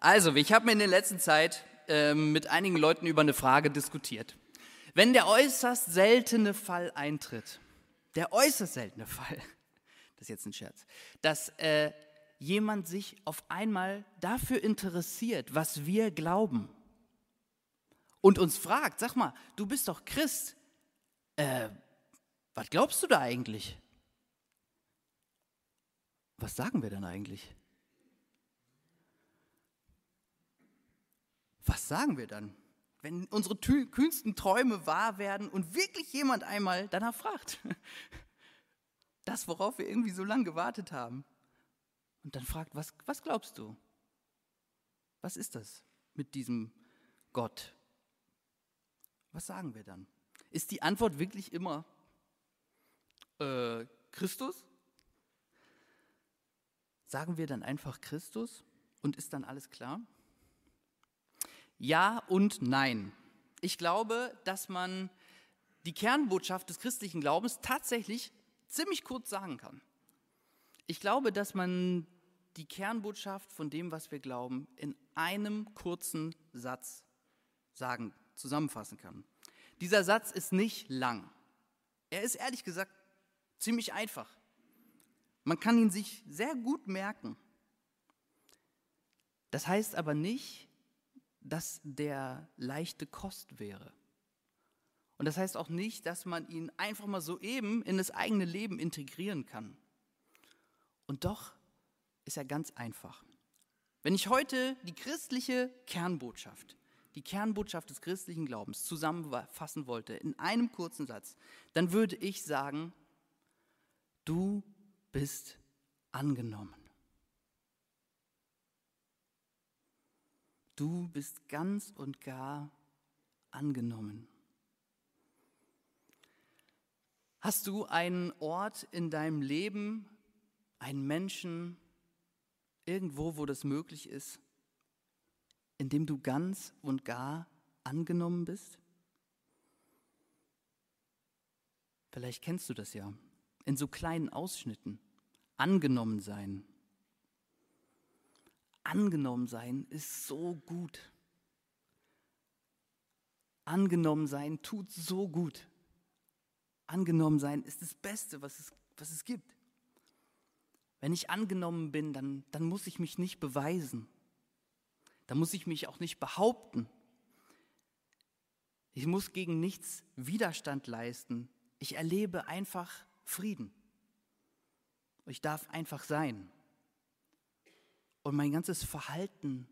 Also, ich habe mir in der letzten Zeit ähm, mit einigen Leuten über eine Frage diskutiert. Wenn der äußerst seltene Fall eintritt, der äußerst seltene Fall, das ist jetzt ein Scherz, dass äh, jemand sich auf einmal dafür interessiert, was wir glauben und uns fragt, sag mal, du bist doch Christ, äh, was glaubst du da eigentlich? Was sagen wir dann eigentlich? Was sagen wir dann, wenn unsere kühnsten Träume wahr werden und wirklich jemand einmal danach fragt? Das, worauf wir irgendwie so lange gewartet haben. Und dann fragt, was, was glaubst du? Was ist das mit diesem Gott? Was sagen wir dann? Ist die Antwort wirklich immer äh, Christus? Sagen wir dann einfach Christus und ist dann alles klar? Ja und nein. Ich glaube, dass man die Kernbotschaft des christlichen Glaubens tatsächlich ziemlich kurz sagen kann. Ich glaube, dass man die Kernbotschaft von dem, was wir glauben, in einem kurzen Satz sagen, zusammenfassen kann. Dieser Satz ist nicht lang. Er ist ehrlich gesagt ziemlich einfach. Man kann ihn sich sehr gut merken. Das heißt aber nicht, dass der leichte Kost wäre. Und das heißt auch nicht, dass man ihn einfach mal so eben in das eigene Leben integrieren kann. Und doch ist er ganz einfach. Wenn ich heute die christliche Kernbotschaft, die Kernbotschaft des christlichen Glaubens zusammenfassen wollte in einem kurzen Satz, dann würde ich sagen, du bist angenommen. Du bist ganz und gar angenommen. Hast du einen Ort in deinem Leben, einen Menschen, irgendwo, wo das möglich ist, in dem du ganz und gar angenommen bist? Vielleicht kennst du das ja, in so kleinen Ausschnitten. Angenommen sein. Angenommen sein ist so gut. Angenommen sein tut so gut. Angenommen sein ist das Beste, was es, was es gibt. Wenn ich angenommen bin, dann, dann muss ich mich nicht beweisen. Dann muss ich mich auch nicht behaupten. Ich muss gegen nichts Widerstand leisten. Ich erlebe einfach Frieden. Ich darf einfach sein. Und mein ganzes Verhalten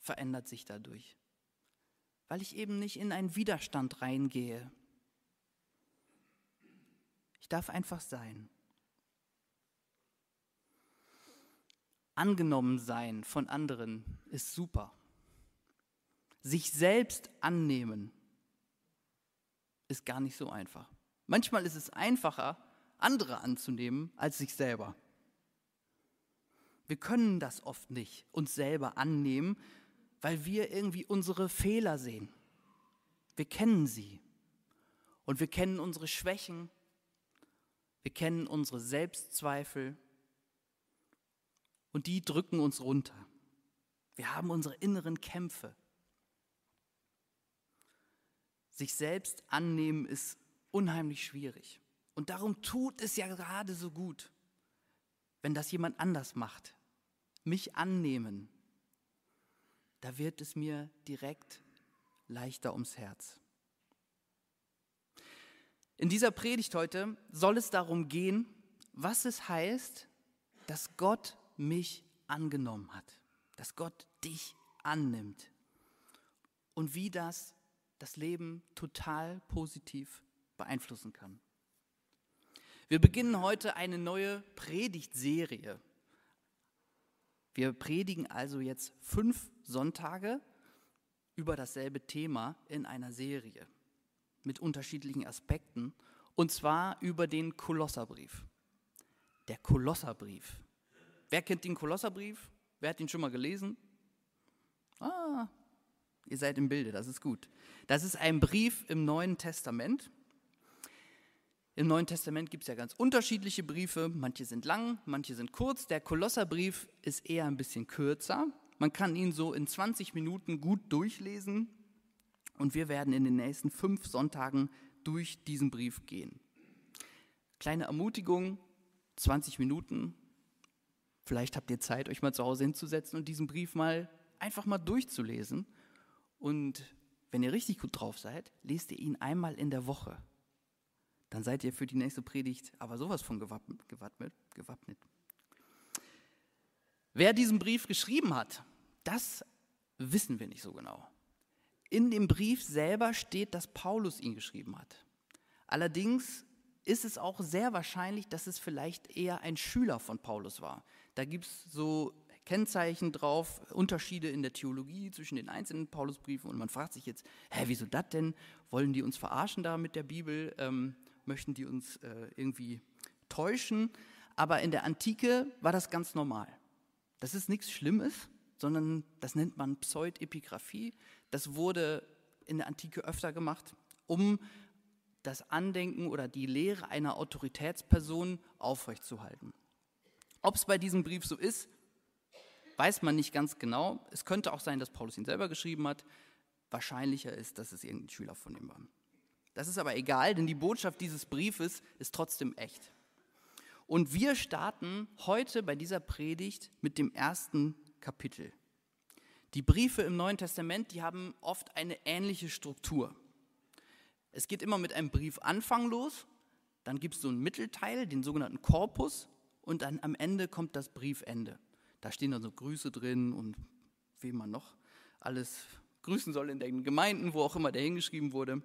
verändert sich dadurch, weil ich eben nicht in einen Widerstand reingehe. Ich darf einfach sein. Angenommen sein von anderen ist super. Sich selbst annehmen ist gar nicht so einfach. Manchmal ist es einfacher, andere anzunehmen als sich selber. Wir können das oft nicht, uns selber annehmen, weil wir irgendwie unsere Fehler sehen. Wir kennen sie. Und wir kennen unsere Schwächen. Wir kennen unsere Selbstzweifel. Und die drücken uns runter. Wir haben unsere inneren Kämpfe. Sich selbst annehmen ist unheimlich schwierig. Und darum tut es ja gerade so gut, wenn das jemand anders macht, mich annehmen, da wird es mir direkt leichter ums Herz. In dieser Predigt heute soll es darum gehen, was es heißt, dass Gott mich angenommen hat, dass Gott dich annimmt und wie das das Leben total positiv beeinflussen kann. Wir beginnen heute eine neue Predigtserie. Wir predigen also jetzt fünf Sonntage über dasselbe Thema in einer Serie mit unterschiedlichen Aspekten und zwar über den Kolosserbrief. Der Kolosserbrief. Wer kennt den Kolosserbrief? Wer hat ihn schon mal gelesen? Ah, ihr seid im Bilde, das ist gut. Das ist ein Brief im Neuen Testament im Neuen Testament gibt es ja ganz unterschiedliche Briefe. Manche sind lang, manche sind kurz. Der Kolosserbrief ist eher ein bisschen kürzer. Man kann ihn so in 20 Minuten gut durchlesen und wir werden in den nächsten fünf Sonntagen durch diesen Brief gehen. Kleine Ermutigung, 20 Minuten. Vielleicht habt ihr Zeit, euch mal zu Hause hinzusetzen und diesen Brief mal einfach mal durchzulesen. Und wenn ihr richtig gut drauf seid, lest ihr ihn einmal in der Woche. Dann seid ihr für die nächste Predigt aber sowas von gewappnet. gewappnet. Wer diesen Brief geschrieben hat, das wissen wir nicht so genau. In dem Brief selber steht, dass Paulus ihn geschrieben hat. Allerdings ist es auch sehr wahrscheinlich, dass es vielleicht eher ein Schüler von Paulus war. Da gibt es so Kennzeichen drauf, Unterschiede in der Theologie zwischen den einzelnen Paulusbriefen und man fragt sich jetzt, hä, wieso das denn? Wollen die uns verarschen da mit der Bibel? Ähm, möchten die uns äh, irgendwie täuschen? Aber in der Antike war das ganz normal. Das ist nichts Schlimmes, sondern das nennt man Pseudepigraphie. Das wurde in der Antike öfter gemacht, um das Andenken oder die Lehre einer Autoritätsperson aufrechtzuerhalten. Ob es bei diesem Brief so ist, weiß man nicht ganz genau. Es könnte auch sein, dass Paulus ihn selber geschrieben hat. Wahrscheinlicher ist, dass es irgendein Schüler von ihm war. Das ist aber egal, denn die Botschaft dieses Briefes ist trotzdem echt. Und wir starten heute bei dieser Predigt mit dem ersten Kapitel. Die Briefe im Neuen Testament, die haben oft eine ähnliche Struktur. Es geht immer mit einem Briefanfang los, dann gibt es so einen Mittelteil, den sogenannten Korpus, und dann am Ende kommt das Briefende. Da stehen dann so Grüße drin und wie man noch alles grüßen soll in den Gemeinden, wo auch immer der hingeschrieben wurde.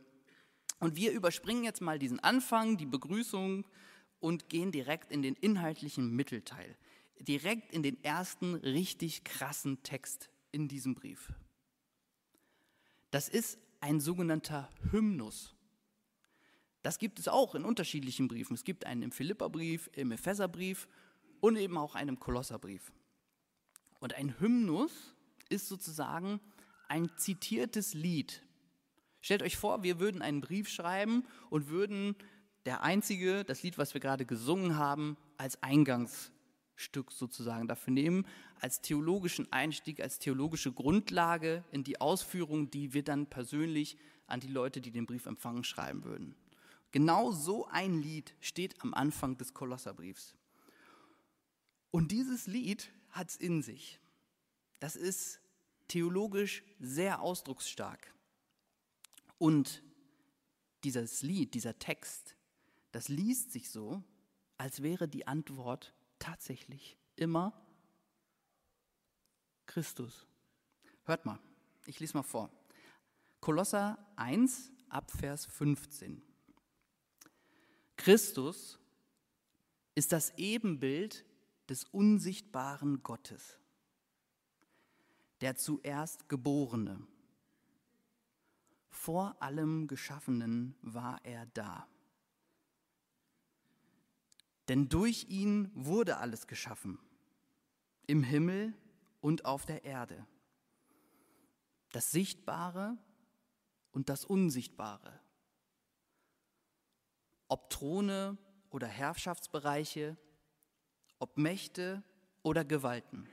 Und wir überspringen jetzt mal diesen Anfang, die Begrüßung und gehen direkt in den inhaltlichen Mittelteil, direkt in den ersten richtig krassen Text in diesem Brief. Das ist ein sogenannter Hymnus. Das gibt es auch in unterschiedlichen Briefen. Es gibt einen im Philipperbrief, im Epheserbrief und eben auch einen im Kolosserbrief. Und ein Hymnus ist sozusagen ein zitiertes Lied. Stellt euch vor, wir würden einen Brief schreiben und würden der einzige, das Lied, was wir gerade gesungen haben, als Eingangsstück sozusagen dafür nehmen, als theologischen Einstieg, als theologische Grundlage in die Ausführung, die wir dann persönlich an die Leute, die den Brief empfangen, schreiben würden. Genau so ein Lied steht am Anfang des Kolosserbriefs. Und dieses Lied hat es in sich. Das ist theologisch sehr ausdrucksstark. Und dieses Lied, dieser Text, das liest sich so, als wäre die Antwort tatsächlich immer Christus. Hört mal, ich lese mal vor. Kolosser 1 ab Vers 15. Christus ist das Ebenbild des unsichtbaren Gottes, der zuerst Geborene. Vor allem Geschaffenen war er da. Denn durch ihn wurde alles geschaffen, im Himmel und auf der Erde. Das Sichtbare und das Unsichtbare. Ob Throne oder Herrschaftsbereiche, ob Mächte oder Gewalten.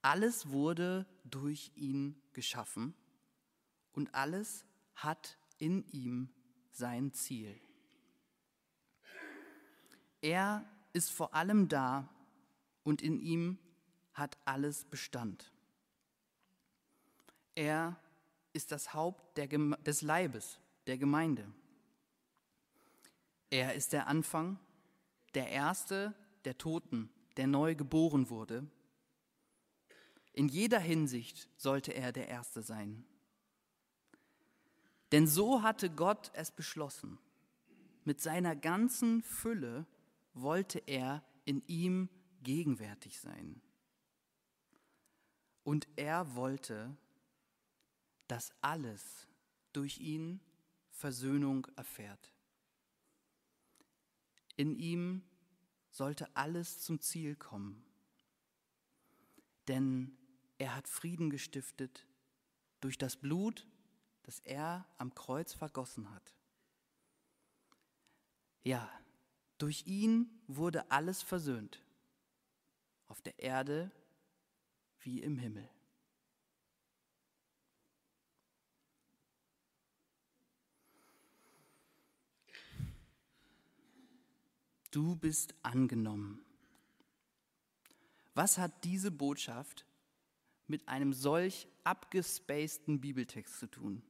Alles wurde durch ihn geschaffen und alles hat in ihm sein Ziel. Er ist vor allem da und in ihm hat alles Bestand. Er ist das Haupt des Leibes, der Gemeinde. Er ist der Anfang, der Erste der Toten, der neu geboren wurde. In jeder Hinsicht sollte er der Erste sein. Denn so hatte Gott es beschlossen. Mit seiner ganzen Fülle wollte er in ihm gegenwärtig sein. Und er wollte, dass alles durch ihn Versöhnung erfährt. In ihm sollte alles zum Ziel kommen. Denn er hat Frieden gestiftet durch das Blut, das er am Kreuz vergossen hat. Ja, durch ihn wurde alles versöhnt, auf der Erde wie im Himmel. Du bist angenommen. Was hat diese Botschaft mit einem solch abgespaceden Bibeltext zu tun?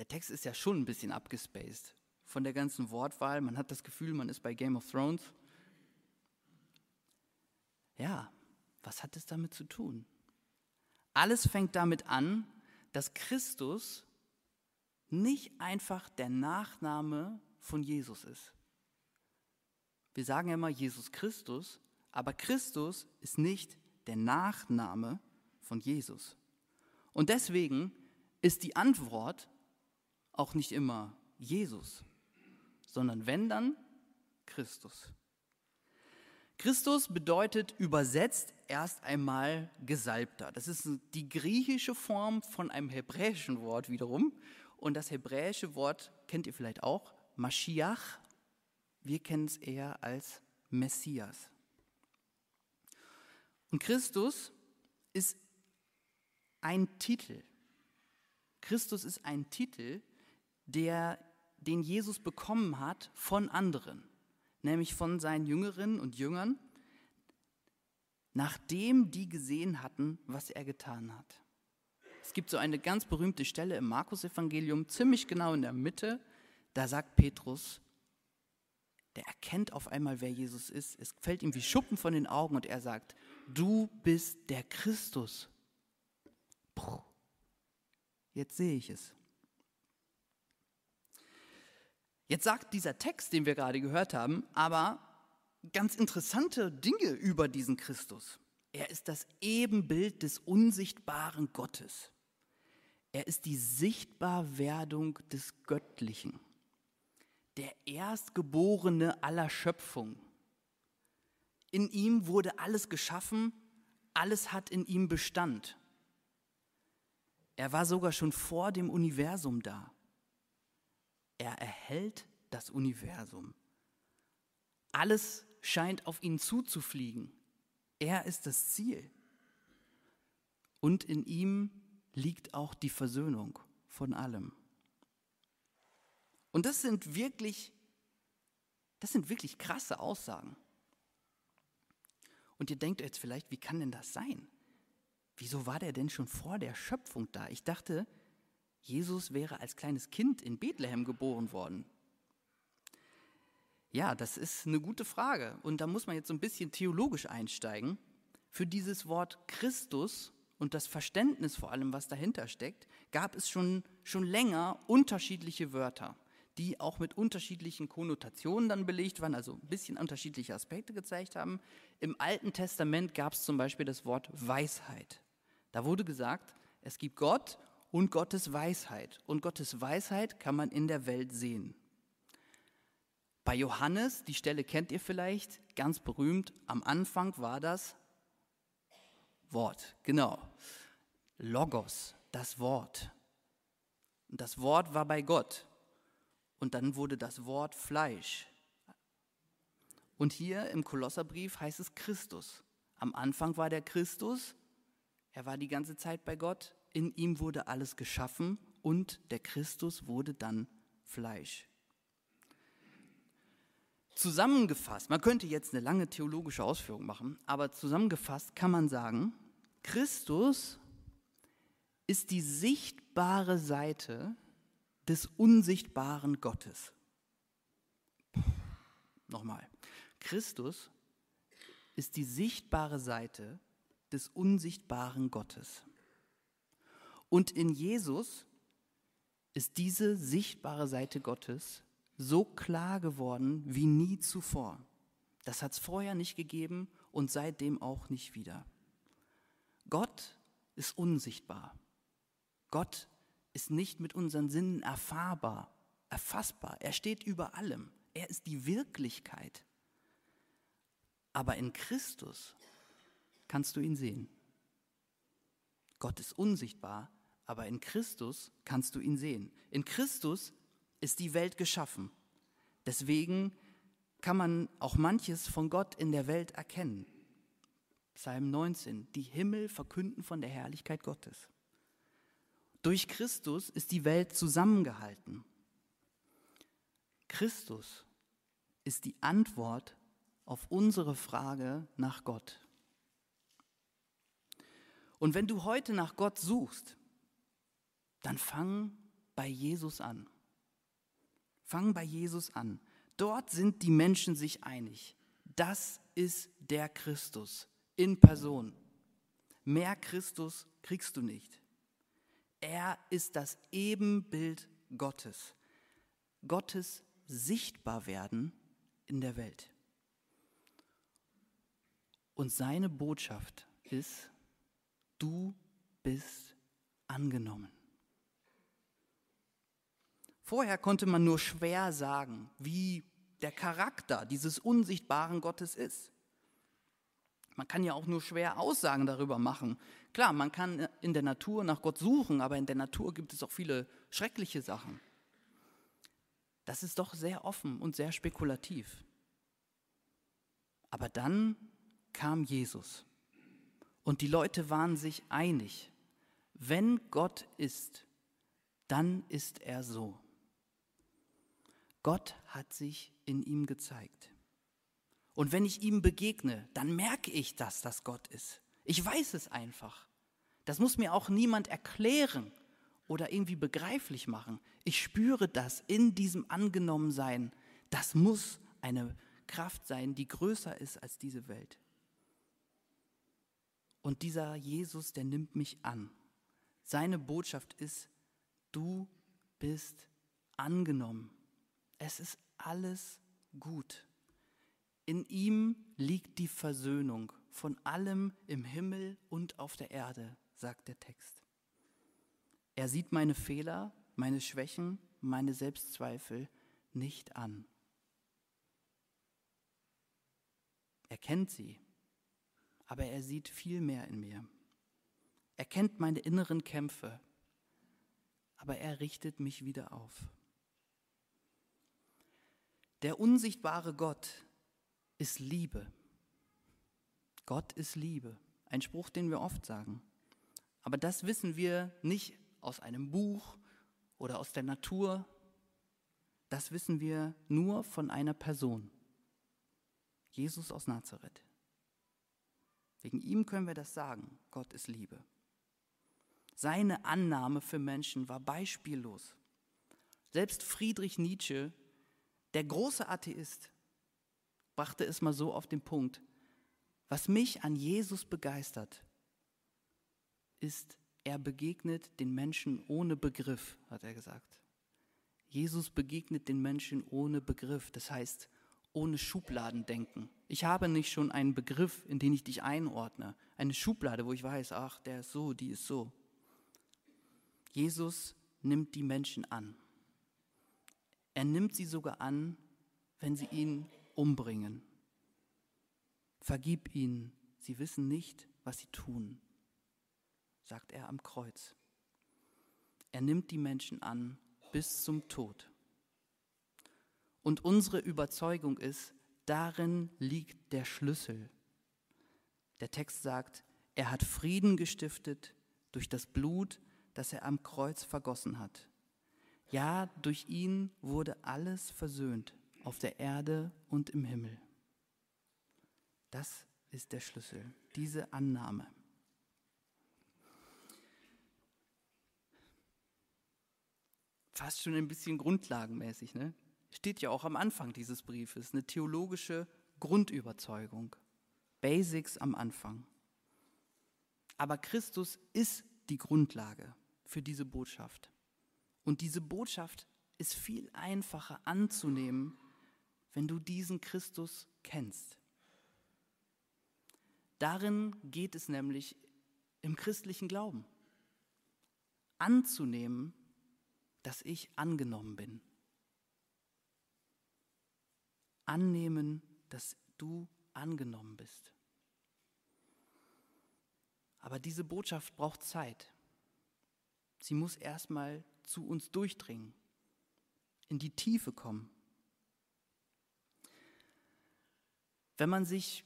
Der Text ist ja schon ein bisschen abgespaced von der ganzen Wortwahl. Man hat das Gefühl, man ist bei Game of Thrones. Ja, was hat es damit zu tun? Alles fängt damit an, dass Christus nicht einfach der Nachname von Jesus ist. Wir sagen ja immer Jesus Christus, aber Christus ist nicht der Nachname von Jesus. Und deswegen ist die Antwort auch nicht immer Jesus, sondern wenn dann Christus. Christus bedeutet übersetzt erst einmal Gesalbter. Das ist die griechische Form von einem hebräischen Wort wiederum. Und das hebräische Wort kennt ihr vielleicht auch, Mashiach. Wir kennen es eher als Messias. Und Christus ist ein Titel. Christus ist ein Titel, der, den Jesus bekommen hat von anderen, nämlich von seinen Jüngerinnen und Jüngern, nachdem die gesehen hatten, was er getan hat. Es gibt so eine ganz berühmte Stelle im Markus-Evangelium, ziemlich genau in der Mitte, da sagt Petrus, der erkennt auf einmal, wer Jesus ist. Es fällt ihm wie Schuppen von den Augen und er sagt, du bist der Christus. Jetzt sehe ich es. Jetzt sagt dieser Text, den wir gerade gehört haben, aber ganz interessante Dinge über diesen Christus. Er ist das Ebenbild des unsichtbaren Gottes. Er ist die Sichtbarwerdung des Göttlichen, der Erstgeborene aller Schöpfung. In ihm wurde alles geschaffen, alles hat in ihm Bestand. Er war sogar schon vor dem Universum da. Er erhält das Universum. Alles scheint auf ihn zuzufliegen. Er ist das Ziel. Und in ihm liegt auch die Versöhnung von allem. Und das sind wirklich, das sind wirklich krasse Aussagen. Und ihr denkt jetzt vielleicht, wie kann denn das sein? Wieso war der denn schon vor der Schöpfung da? Ich dachte, Jesus wäre als kleines Kind in Bethlehem geboren worden. Ja, das ist eine gute Frage. Und da muss man jetzt so ein bisschen theologisch einsteigen. Für dieses Wort Christus und das Verständnis vor allem, was dahinter steckt, gab es schon, schon länger unterschiedliche Wörter, die auch mit unterschiedlichen Konnotationen dann belegt waren, also ein bisschen unterschiedliche Aspekte gezeigt haben. Im Alten Testament gab es zum Beispiel das Wort Weisheit. Da wurde gesagt, es gibt Gott und Gottes Weisheit. Und Gottes Weisheit kann man in der Welt sehen. Bei Johannes, die Stelle kennt ihr vielleicht, ganz berühmt, am Anfang war das Wort, genau. Logos, das Wort. Und das Wort war bei Gott. Und dann wurde das Wort Fleisch. Und hier im Kolosserbrief heißt es Christus. Am Anfang war der Christus, er war die ganze Zeit bei Gott, in ihm wurde alles geschaffen und der Christus wurde dann Fleisch. Zusammengefasst, man könnte jetzt eine lange theologische Ausführung machen, aber zusammengefasst kann man sagen, Christus ist die sichtbare Seite des unsichtbaren Gottes. Nochmal, Christus ist die sichtbare Seite des unsichtbaren Gottes. Und in Jesus ist diese sichtbare Seite Gottes so klar geworden wie nie zuvor. Das hat es vorher nicht gegeben und seitdem auch nicht wieder. Gott ist unsichtbar. Gott ist nicht mit unseren Sinnen erfahrbar, erfassbar. Er steht über allem. Er ist die Wirklichkeit. Aber in Christus kannst du ihn sehen. Gott ist unsichtbar, aber in Christus kannst du ihn sehen. In Christus ist die Welt geschaffen. Deswegen kann man auch manches von Gott in der Welt erkennen. Psalm 19, die Himmel verkünden von der Herrlichkeit Gottes. Durch Christus ist die Welt zusammengehalten. Christus ist die Antwort auf unsere Frage nach Gott. Und wenn du heute nach Gott suchst, dann fang bei Jesus an. Fang bei Jesus an. Dort sind die Menschen sich einig. Das ist der Christus in Person. Mehr Christus kriegst du nicht. Er ist das Ebenbild Gottes. Gottes Sichtbarwerden in der Welt. Und seine Botschaft ist, du bist angenommen. Vorher konnte man nur schwer sagen, wie der Charakter dieses unsichtbaren Gottes ist. Man kann ja auch nur schwer Aussagen darüber machen. Klar, man kann in der Natur nach Gott suchen, aber in der Natur gibt es auch viele schreckliche Sachen. Das ist doch sehr offen und sehr spekulativ. Aber dann kam Jesus und die Leute waren sich einig, wenn Gott ist, dann ist er so. Gott hat sich in ihm gezeigt. Und wenn ich ihm begegne, dann merke ich, dass das Gott ist. Ich weiß es einfach. Das muss mir auch niemand erklären oder irgendwie begreiflich machen. Ich spüre das in diesem Angenommensein. Das muss eine Kraft sein, die größer ist als diese Welt. Und dieser Jesus, der nimmt mich an. Seine Botschaft ist, du bist angenommen. Es ist alles gut. In ihm liegt die Versöhnung von allem im Himmel und auf der Erde, sagt der Text. Er sieht meine Fehler, meine Schwächen, meine Selbstzweifel nicht an. Er kennt sie, aber er sieht viel mehr in mir. Er kennt meine inneren Kämpfe, aber er richtet mich wieder auf. Der unsichtbare Gott ist Liebe. Gott ist Liebe. Ein Spruch, den wir oft sagen. Aber das wissen wir nicht aus einem Buch oder aus der Natur. Das wissen wir nur von einer Person. Jesus aus Nazareth. Wegen ihm können wir das sagen. Gott ist Liebe. Seine Annahme für Menschen war beispiellos. Selbst Friedrich Nietzsche der große Atheist brachte es mal so auf den Punkt, was mich an Jesus begeistert, ist, er begegnet den Menschen ohne Begriff, hat er gesagt. Jesus begegnet den Menschen ohne Begriff, das heißt ohne Schubladendenken. Ich habe nicht schon einen Begriff, in den ich dich einordne, eine Schublade, wo ich weiß, ach, der ist so, die ist so. Jesus nimmt die Menschen an. Er nimmt sie sogar an, wenn sie ihn umbringen. Vergib ihnen, sie wissen nicht, was sie tun, sagt er am Kreuz. Er nimmt die Menschen an bis zum Tod. Und unsere Überzeugung ist, darin liegt der Schlüssel. Der Text sagt, er hat Frieden gestiftet durch das Blut, das er am Kreuz vergossen hat. Ja, durch ihn wurde alles versöhnt, auf der Erde und im Himmel. Das ist der Schlüssel, diese Annahme. Fast schon ein bisschen grundlagenmäßig, ne? Steht ja auch am Anfang dieses Briefes, eine theologische Grundüberzeugung. Basics am Anfang. Aber Christus ist die Grundlage für diese Botschaft. Und diese Botschaft ist viel einfacher anzunehmen, wenn du diesen Christus kennst. Darin geht es nämlich im christlichen Glauben. Anzunehmen, dass ich angenommen bin. Annehmen, dass du angenommen bist. Aber diese Botschaft braucht Zeit. Sie muss erstmal zu uns durchdringen, in die Tiefe kommen. Wenn man sich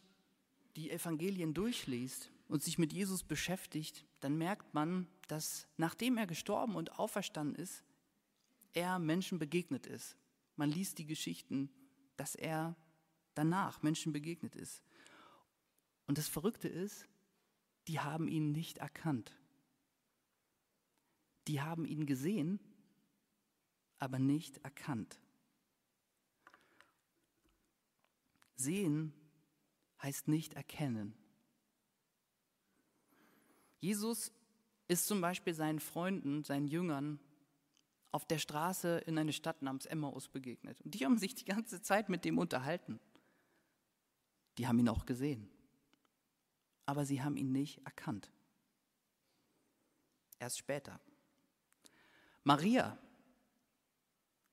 die Evangelien durchliest und sich mit Jesus beschäftigt, dann merkt man, dass nachdem er gestorben und auferstanden ist, er Menschen begegnet ist. Man liest die Geschichten, dass er danach Menschen begegnet ist. Und das Verrückte ist, die haben ihn nicht erkannt. Die haben ihn gesehen, aber nicht erkannt. Sehen heißt nicht erkennen. Jesus ist zum Beispiel seinen Freunden, seinen Jüngern auf der Straße in eine Stadt namens Emmaus begegnet. Und die haben sich die ganze Zeit mit dem unterhalten. Die haben ihn auch gesehen. Aber sie haben ihn nicht erkannt. Erst später. Maria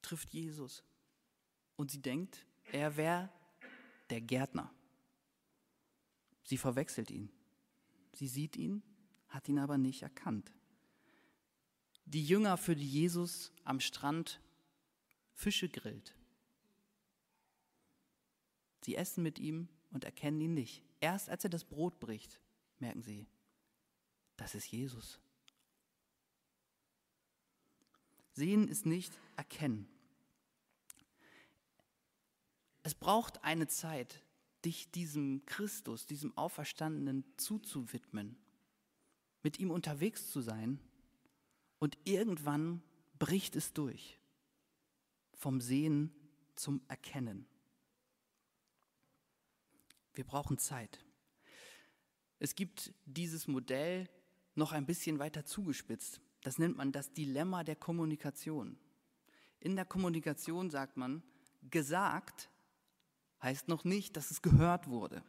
trifft Jesus und sie denkt, er wäre der Gärtner. Sie verwechselt ihn. Sie sieht ihn, hat ihn aber nicht erkannt. Die Jünger, für die Jesus am Strand Fische grillt. Sie essen mit ihm und erkennen ihn nicht. Erst als er das Brot bricht, merken sie, das ist Jesus. Sehen ist nicht erkennen. Es braucht eine Zeit, dich diesem Christus, diesem Auferstandenen zuzuwidmen, mit ihm unterwegs zu sein und irgendwann bricht es durch, vom Sehen zum Erkennen. Wir brauchen Zeit. Es gibt dieses Modell noch ein bisschen weiter zugespitzt. Das nennt man das Dilemma der Kommunikation. In der Kommunikation sagt man, gesagt heißt noch nicht, dass es gehört wurde.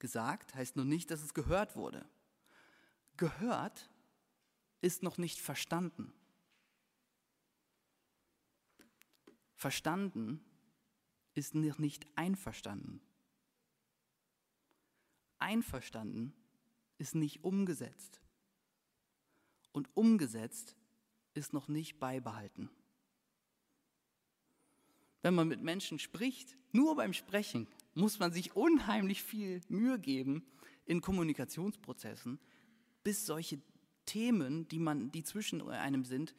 Gesagt heißt noch nicht, dass es gehört wurde. Gehört ist noch nicht verstanden. Verstanden ist noch nicht einverstanden. Einverstanden ist nicht umgesetzt. Und umgesetzt ist noch nicht beibehalten wenn man mit Menschen spricht, nur beim Sprechen muss man sich unheimlich viel Mühe geben in Kommunikationsprozessen, bis solche Themen, die, man, die zwischen einem sind,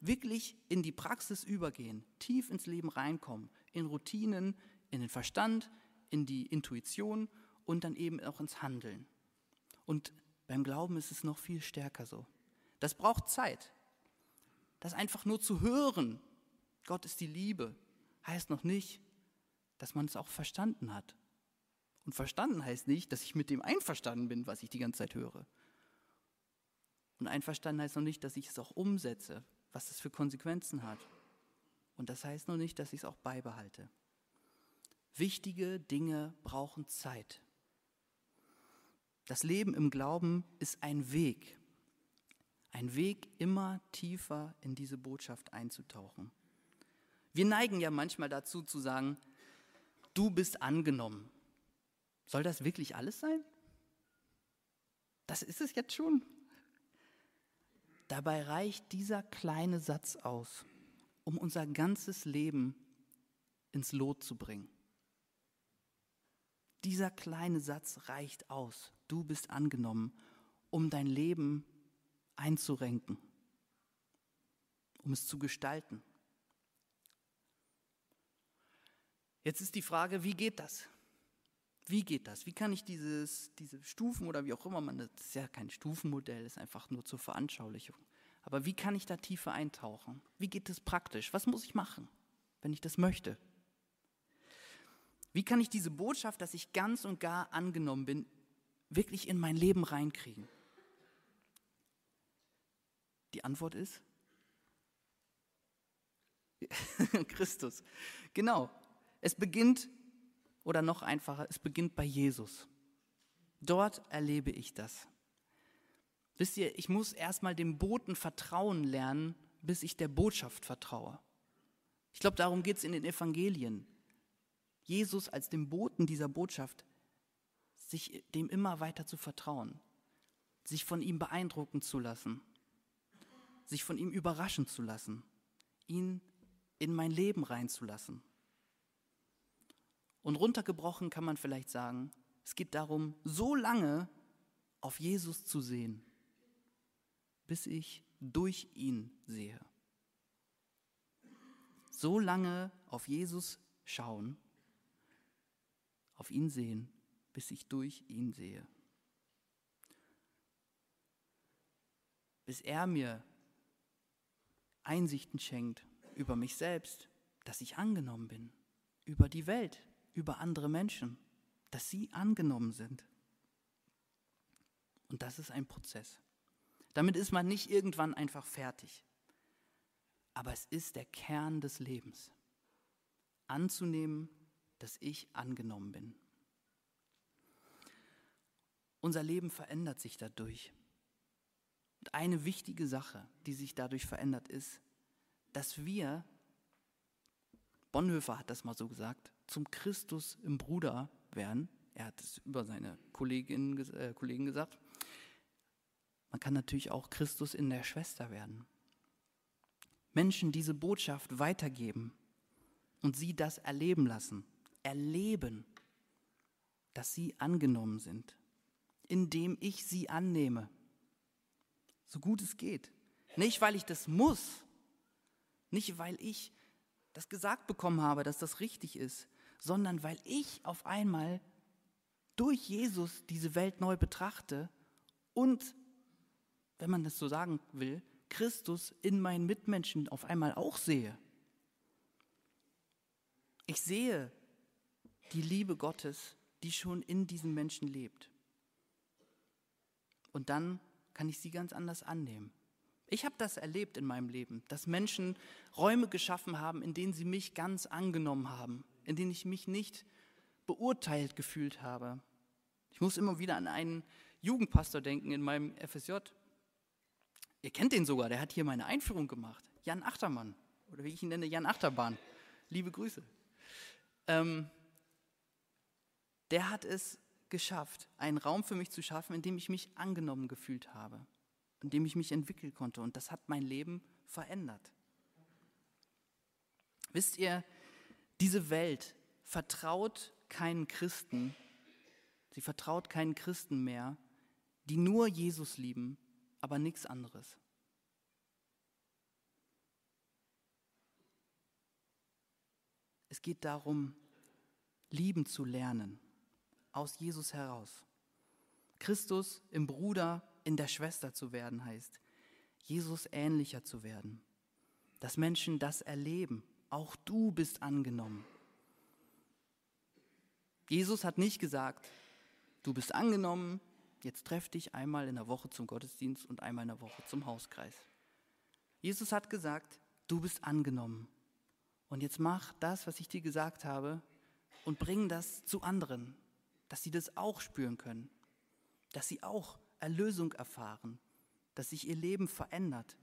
wirklich in die Praxis übergehen, tief ins Leben reinkommen, in Routinen, in den Verstand, in die Intuition und dann eben auch ins Handeln. Und beim Glauben ist es noch viel stärker so. Das braucht Zeit. Das einfach nur zu hören, Gott ist die Liebe, heißt noch nicht, dass man es auch verstanden hat. Und verstanden heißt nicht, dass ich mit dem einverstanden bin, was ich die ganze Zeit höre. Und einverstanden heißt noch nicht, dass ich es auch umsetze, was es für Konsequenzen hat. Und das heißt noch nicht, dass ich es auch beibehalte. Wichtige Dinge brauchen Zeit. Das Leben im Glauben ist ein Weg. Ein Weg, immer tiefer in diese Botschaft einzutauchen. Wir neigen ja manchmal dazu zu sagen, du bist angenommen. Soll das wirklich alles sein? Das ist es jetzt schon. Dabei reicht dieser kleine Satz aus, um unser ganzes Leben ins Lot zu bringen. Dieser kleine Satz reicht aus. Du bist angenommen, um dein Leben einzurenken, um es zu gestalten. Jetzt ist die Frage, wie geht das? Wie geht das? Wie kann ich dieses, diese Stufen oder wie auch immer man, das ist ja kein Stufenmodell, ist einfach nur zur Veranschaulichung. Aber wie kann ich da tiefer eintauchen? Wie geht das praktisch? Was muss ich machen, wenn ich das möchte? Wie kann ich diese Botschaft, dass ich ganz und gar angenommen bin, wirklich in mein Leben reinkriegen? Die Antwort ist Christus. Genau, es beginnt, oder noch einfacher, es beginnt bei Jesus. Dort erlebe ich das. Wisst ihr, ich muss erstmal dem Boten vertrauen lernen, bis ich der Botschaft vertraue. Ich glaube, darum geht es in den Evangelien. Jesus als dem Boten dieser Botschaft, sich dem immer weiter zu vertrauen, sich von ihm beeindrucken zu lassen, sich von ihm überraschen zu lassen, ihn in mein Leben reinzulassen. Und runtergebrochen kann man vielleicht sagen, es geht darum, so lange auf Jesus zu sehen, bis ich durch ihn sehe. So lange auf Jesus schauen, auf ihn sehen, bis ich durch ihn sehe. Bis er mir Einsichten schenkt über mich selbst, dass ich angenommen bin, über die Welt, über andere Menschen, dass sie angenommen sind. Und das ist ein Prozess. Damit ist man nicht irgendwann einfach fertig. Aber es ist der Kern des Lebens. Anzunehmen, dass ich angenommen bin. Unser Leben verändert sich dadurch. Und eine wichtige Sache, die sich dadurch verändert, ist, dass wir, Bonhoeffer hat das mal so gesagt, zum Christus im Bruder werden. Er hat es über seine Kolleginnen, äh, Kollegen gesagt. Man kann natürlich auch Christus in der Schwester werden. Menschen diese Botschaft weitergeben und sie das erleben lassen, erleben, dass sie angenommen sind, indem ich sie annehme, so gut es geht. Nicht, weil ich das muss, nicht, weil ich das gesagt bekommen habe, dass das richtig ist, sondern weil ich auf einmal durch Jesus diese Welt neu betrachte und wenn man das so sagen will, Christus in meinen Mitmenschen auf einmal auch sehe. Ich sehe die Liebe Gottes, die schon in diesen Menschen lebt. Und dann kann ich sie ganz anders annehmen. Ich habe das erlebt in meinem Leben, dass Menschen Räume geschaffen haben, in denen sie mich ganz angenommen haben, in denen ich mich nicht beurteilt gefühlt habe. Ich muss immer wieder an einen Jugendpastor denken in meinem FSJ, Ihr kennt den sogar, der hat hier meine Einführung gemacht. Jan Achtermann, oder wie ich ihn nenne, Jan Achterbahn. Liebe Grüße. Ähm, der hat es geschafft, einen Raum für mich zu schaffen, in dem ich mich angenommen gefühlt habe, in dem ich mich entwickeln konnte. Und das hat mein Leben verändert. Wisst ihr, diese Welt vertraut keinen Christen, sie vertraut keinen Christen mehr, die nur Jesus lieben aber nichts anderes. Es geht darum, lieben zu lernen, aus Jesus heraus. Christus im Bruder, in der Schwester zu werden heißt, Jesus ähnlicher zu werden, dass Menschen das erleben. Auch du bist angenommen. Jesus hat nicht gesagt, du bist angenommen, Jetzt treff dich einmal in der Woche zum Gottesdienst und einmal in der Woche zum Hauskreis. Jesus hat gesagt, du bist angenommen. Und jetzt mach das, was ich dir gesagt habe, und bring das zu anderen, dass sie das auch spüren können, dass sie auch Erlösung erfahren, dass sich ihr Leben verändert,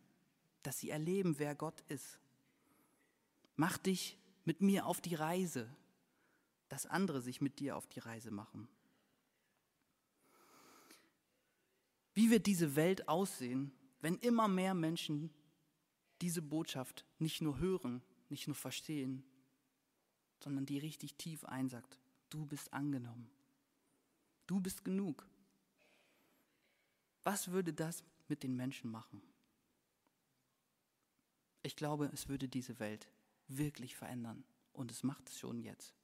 dass sie erleben, wer Gott ist. Mach dich mit mir auf die Reise, dass andere sich mit dir auf die Reise machen. Wie wird diese Welt aussehen, wenn immer mehr Menschen diese Botschaft nicht nur hören, nicht nur verstehen, sondern die richtig tief einsagt, du bist angenommen, du bist genug. Was würde das mit den Menschen machen? Ich glaube, es würde diese Welt wirklich verändern und es macht es schon jetzt.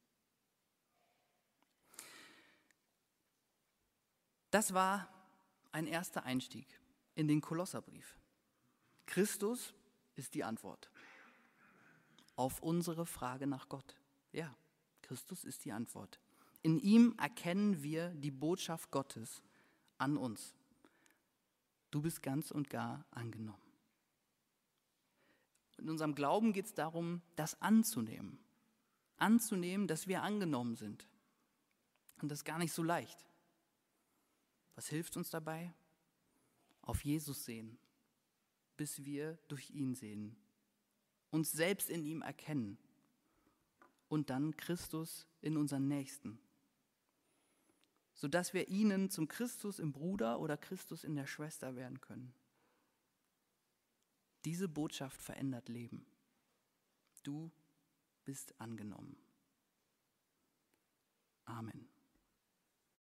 Das war ein erster Einstieg in den Kolosserbrief. Christus ist die Antwort auf unsere Frage nach Gott. Ja, Christus ist die Antwort. In ihm erkennen wir die Botschaft Gottes an uns. Du bist ganz und gar angenommen. In unserem Glauben geht es darum, das anzunehmen. Anzunehmen, dass wir angenommen sind. Und das ist gar nicht so leicht. Was hilft uns dabei? Auf Jesus sehen, bis wir durch ihn sehen, uns selbst in ihm erkennen und dann Christus in unseren Nächsten, sodass wir ihnen zum Christus im Bruder oder Christus in der Schwester werden können. Diese Botschaft verändert Leben. Du bist angenommen. Amen.